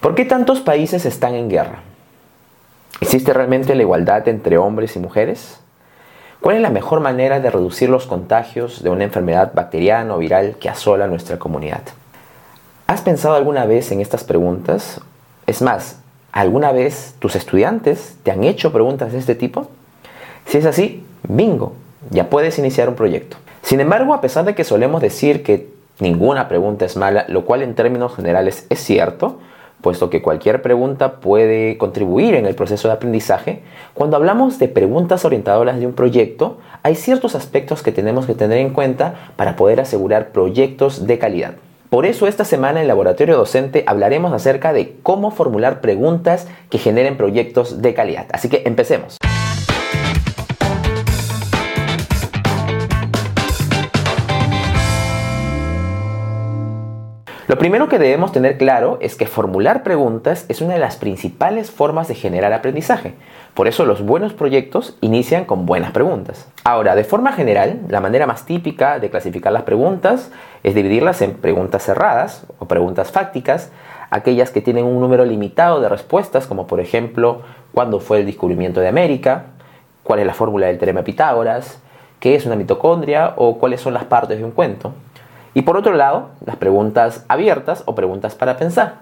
¿Por qué tantos países están en guerra? ¿Existe realmente la igualdad entre hombres y mujeres? ¿Cuál es la mejor manera de reducir los contagios de una enfermedad bacteriana o viral que asola nuestra comunidad? ¿Has pensado alguna vez en estas preguntas? Es más, ¿alguna vez tus estudiantes te han hecho preguntas de este tipo? Si es así, bingo, ya puedes iniciar un proyecto. Sin embargo, a pesar de que solemos decir que ninguna pregunta es mala, lo cual en términos generales es cierto, puesto que cualquier pregunta puede contribuir en el proceso de aprendizaje, cuando hablamos de preguntas orientadoras de un proyecto, hay ciertos aspectos que tenemos que tener en cuenta para poder asegurar proyectos de calidad. Por eso esta semana en Laboratorio Docente hablaremos acerca de cómo formular preguntas que generen proyectos de calidad. Así que empecemos. Lo primero que debemos tener claro es que formular preguntas es una de las principales formas de generar aprendizaje. Por eso los buenos proyectos inician con buenas preguntas. Ahora, de forma general, la manera más típica de clasificar las preguntas es dividirlas en preguntas cerradas o preguntas fácticas, aquellas que tienen un número limitado de respuestas, como por ejemplo, ¿cuándo fue el descubrimiento de América? ¿Cuál es la fórmula del teorema de Pitágoras? ¿Qué es una mitocondria? ¿O cuáles son las partes de un cuento? Y por otro lado, las preguntas abiertas o preguntas para pensar.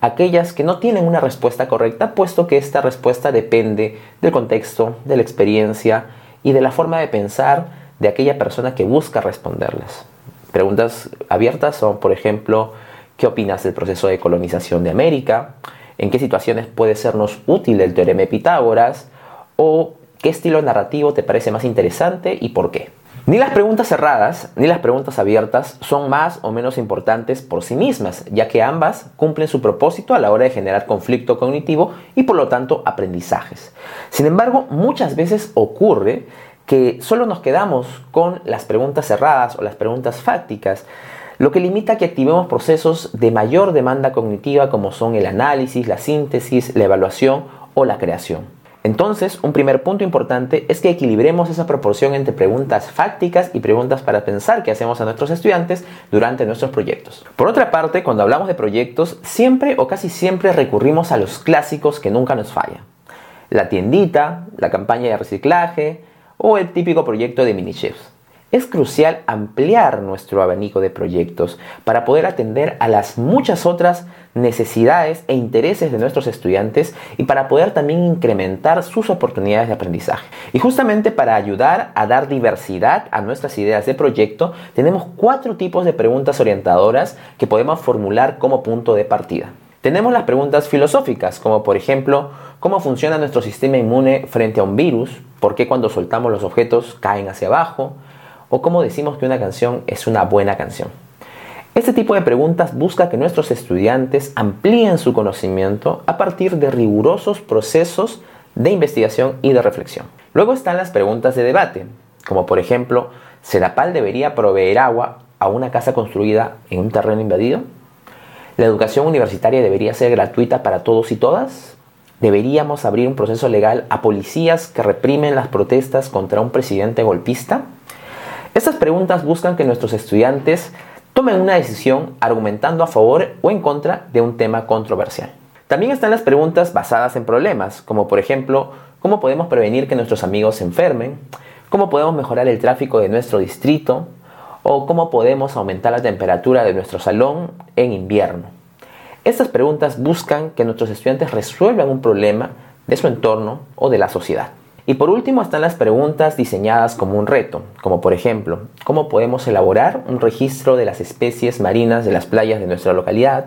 Aquellas que no tienen una respuesta correcta, puesto que esta respuesta depende del contexto, de la experiencia y de la forma de pensar de aquella persona que busca responderlas. Preguntas abiertas son, por ejemplo, ¿qué opinas del proceso de colonización de América? ¿En qué situaciones puede sernos útil el teorema de Pitágoras? ¿O qué estilo narrativo te parece más interesante y por qué? Ni las preguntas cerradas ni las preguntas abiertas son más o menos importantes por sí mismas, ya que ambas cumplen su propósito a la hora de generar conflicto cognitivo y por lo tanto aprendizajes. Sin embargo, muchas veces ocurre que solo nos quedamos con las preguntas cerradas o las preguntas fácticas, lo que limita que activemos procesos de mayor demanda cognitiva como son el análisis, la síntesis, la evaluación o la creación. Entonces, un primer punto importante es que equilibremos esa proporción entre preguntas fácticas y preguntas para pensar que hacemos a nuestros estudiantes durante nuestros proyectos. Por otra parte, cuando hablamos de proyectos, siempre o casi siempre recurrimos a los clásicos que nunca nos falla. La tiendita, la campaña de reciclaje o el típico proyecto de mini chefs es crucial ampliar nuestro abanico de proyectos para poder atender a las muchas otras necesidades e intereses de nuestros estudiantes y para poder también incrementar sus oportunidades de aprendizaje. Y justamente para ayudar a dar diversidad a nuestras ideas de proyecto, tenemos cuatro tipos de preguntas orientadoras que podemos formular como punto de partida. Tenemos las preguntas filosóficas, como por ejemplo, ¿cómo funciona nuestro sistema inmune frente a un virus? ¿Por qué cuando soltamos los objetos caen hacia abajo? O cómo decimos que una canción es una buena canción. Este tipo de preguntas busca que nuestros estudiantes amplíen su conocimiento a partir de rigurosos procesos de investigación y de reflexión. Luego están las preguntas de debate, como por ejemplo, ¿Sedapal debería proveer agua a una casa construida en un terreno invadido? ¿La educación universitaria debería ser gratuita para todos y todas? ¿Deberíamos abrir un proceso legal a policías que reprimen las protestas contra un presidente golpista? Estas preguntas buscan que nuestros estudiantes tomen una decisión argumentando a favor o en contra de un tema controversial. También están las preguntas basadas en problemas, como por ejemplo, ¿cómo podemos prevenir que nuestros amigos se enfermen? ¿Cómo podemos mejorar el tráfico de nuestro distrito? ¿O cómo podemos aumentar la temperatura de nuestro salón en invierno? Estas preguntas buscan que nuestros estudiantes resuelvan un problema de su entorno o de la sociedad. Y por último están las preguntas diseñadas como un reto, como por ejemplo, ¿cómo podemos elaborar un registro de las especies marinas de las playas de nuestra localidad?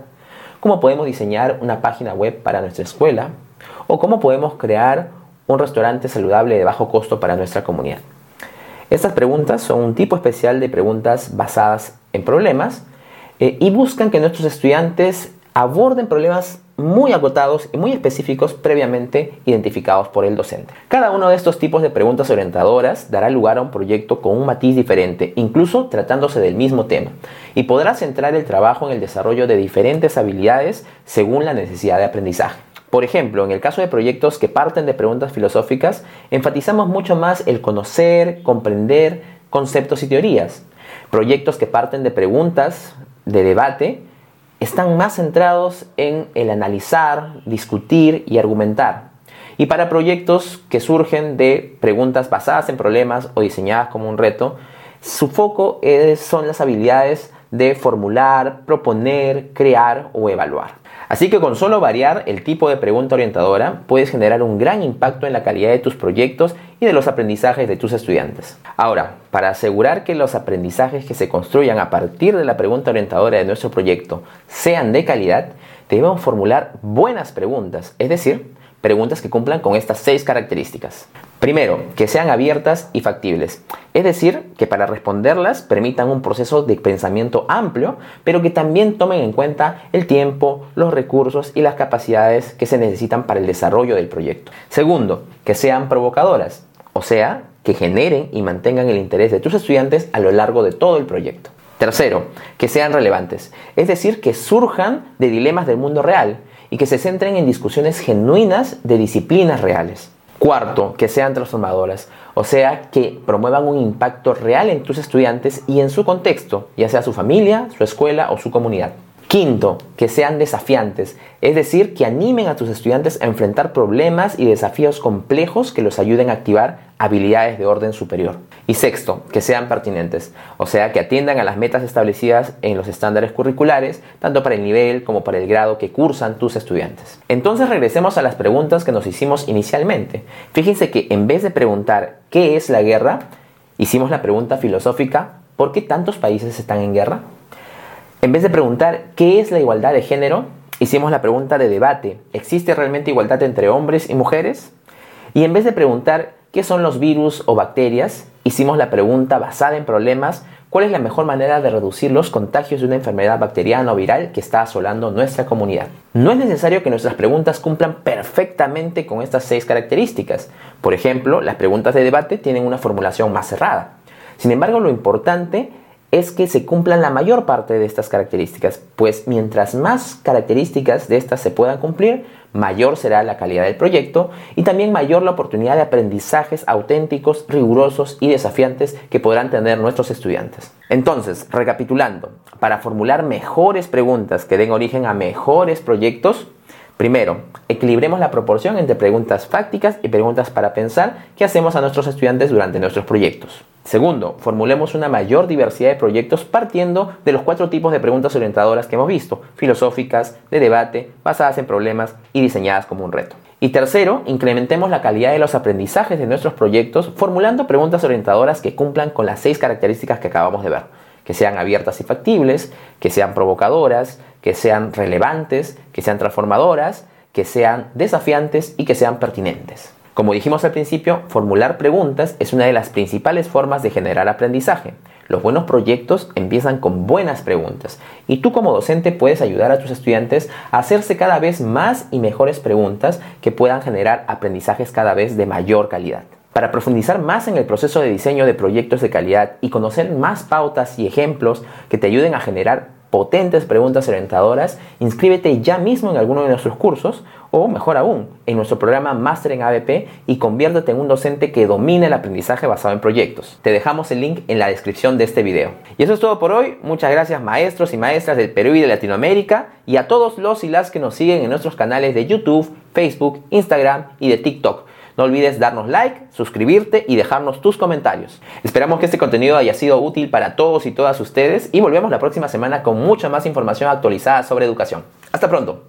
¿Cómo podemos diseñar una página web para nuestra escuela? ¿O cómo podemos crear un restaurante saludable de bajo costo para nuestra comunidad? Estas preguntas son un tipo especial de preguntas basadas en problemas eh, y buscan que nuestros estudiantes aborden problemas muy agotados y muy específicos previamente identificados por el docente. Cada uno de estos tipos de preguntas orientadoras dará lugar a un proyecto con un matiz diferente, incluso tratándose del mismo tema, y podrá centrar el trabajo en el desarrollo de diferentes habilidades según la necesidad de aprendizaje. Por ejemplo, en el caso de proyectos que parten de preguntas filosóficas, enfatizamos mucho más el conocer, comprender conceptos y teorías. Proyectos que parten de preguntas de debate, están más centrados en el analizar, discutir y argumentar. Y para proyectos que surgen de preguntas basadas en problemas o diseñadas como un reto, su foco son las habilidades de formular, proponer, crear o evaluar. Así que con solo variar el tipo de pregunta orientadora puedes generar un gran impacto en la calidad de tus proyectos y de los aprendizajes de tus estudiantes. Ahora, para asegurar que los aprendizajes que se construyan a partir de la pregunta orientadora de nuestro proyecto sean de calidad, debemos formular buenas preguntas, es decir, preguntas que cumplan con estas seis características. Primero, que sean abiertas y factibles, es decir, que para responderlas permitan un proceso de pensamiento amplio, pero que también tomen en cuenta el tiempo, los recursos y las capacidades que se necesitan para el desarrollo del proyecto. Segundo, que sean provocadoras, o sea, que generen y mantengan el interés de tus estudiantes a lo largo de todo el proyecto. Tercero, que sean relevantes, es decir, que surjan de dilemas del mundo real y que se centren en discusiones genuinas de disciplinas reales. Cuarto, que sean transformadoras, o sea, que promuevan un impacto real en tus estudiantes y en su contexto, ya sea su familia, su escuela o su comunidad. Quinto, que sean desafiantes, es decir, que animen a tus estudiantes a enfrentar problemas y desafíos complejos que los ayuden a activar habilidades de orden superior. Y sexto, que sean pertinentes, o sea, que atiendan a las metas establecidas en los estándares curriculares, tanto para el nivel como para el grado que cursan tus estudiantes. Entonces regresemos a las preguntas que nos hicimos inicialmente. Fíjense que en vez de preguntar ¿qué es la guerra? Hicimos la pregunta filosófica ¿por qué tantos países están en guerra? En vez de preguntar qué es la igualdad de género, hicimos la pregunta de debate. ¿Existe realmente igualdad entre hombres y mujeres? Y en vez de preguntar qué son los virus o bacterias, hicimos la pregunta basada en problemas, ¿cuál es la mejor manera de reducir los contagios de una enfermedad bacteriana o viral que está asolando nuestra comunidad? No es necesario que nuestras preguntas cumplan perfectamente con estas seis características. Por ejemplo, las preguntas de debate tienen una formulación más cerrada. Sin embargo, lo importante es que se cumplan la mayor parte de estas características, pues mientras más características de estas se puedan cumplir, mayor será la calidad del proyecto y también mayor la oportunidad de aprendizajes auténticos, rigurosos y desafiantes que podrán tener nuestros estudiantes. Entonces, recapitulando, para formular mejores preguntas que den origen a mejores proyectos, Primero, equilibremos la proporción entre preguntas fácticas y preguntas para pensar que hacemos a nuestros estudiantes durante nuestros proyectos. Segundo, formulemos una mayor diversidad de proyectos partiendo de los cuatro tipos de preguntas orientadoras que hemos visto, filosóficas, de debate, basadas en problemas y diseñadas como un reto. Y tercero, incrementemos la calidad de los aprendizajes de nuestros proyectos formulando preguntas orientadoras que cumplan con las seis características que acabamos de ver, que sean abiertas y factibles, que sean provocadoras, que sean relevantes, que sean transformadoras, que sean desafiantes y que sean pertinentes. Como dijimos al principio, formular preguntas es una de las principales formas de generar aprendizaje. Los buenos proyectos empiezan con buenas preguntas y tú como docente puedes ayudar a tus estudiantes a hacerse cada vez más y mejores preguntas que puedan generar aprendizajes cada vez de mayor calidad. Para profundizar más en el proceso de diseño de proyectos de calidad y conocer más pautas y ejemplos que te ayuden a generar potentes preguntas orientadoras, inscríbete ya mismo en alguno de nuestros cursos o, mejor aún, en nuestro programa Master en ABP y conviértete en un docente que domine el aprendizaje basado en proyectos. Te dejamos el link en la descripción de este video. Y eso es todo por hoy. Muchas gracias maestros y maestras del Perú y de Latinoamérica y a todos los y las que nos siguen en nuestros canales de YouTube, Facebook, Instagram y de TikTok. No olvides darnos like, suscribirte y dejarnos tus comentarios. Esperamos que este contenido haya sido útil para todos y todas ustedes y volvemos la próxima semana con mucha más información actualizada sobre educación. Hasta pronto.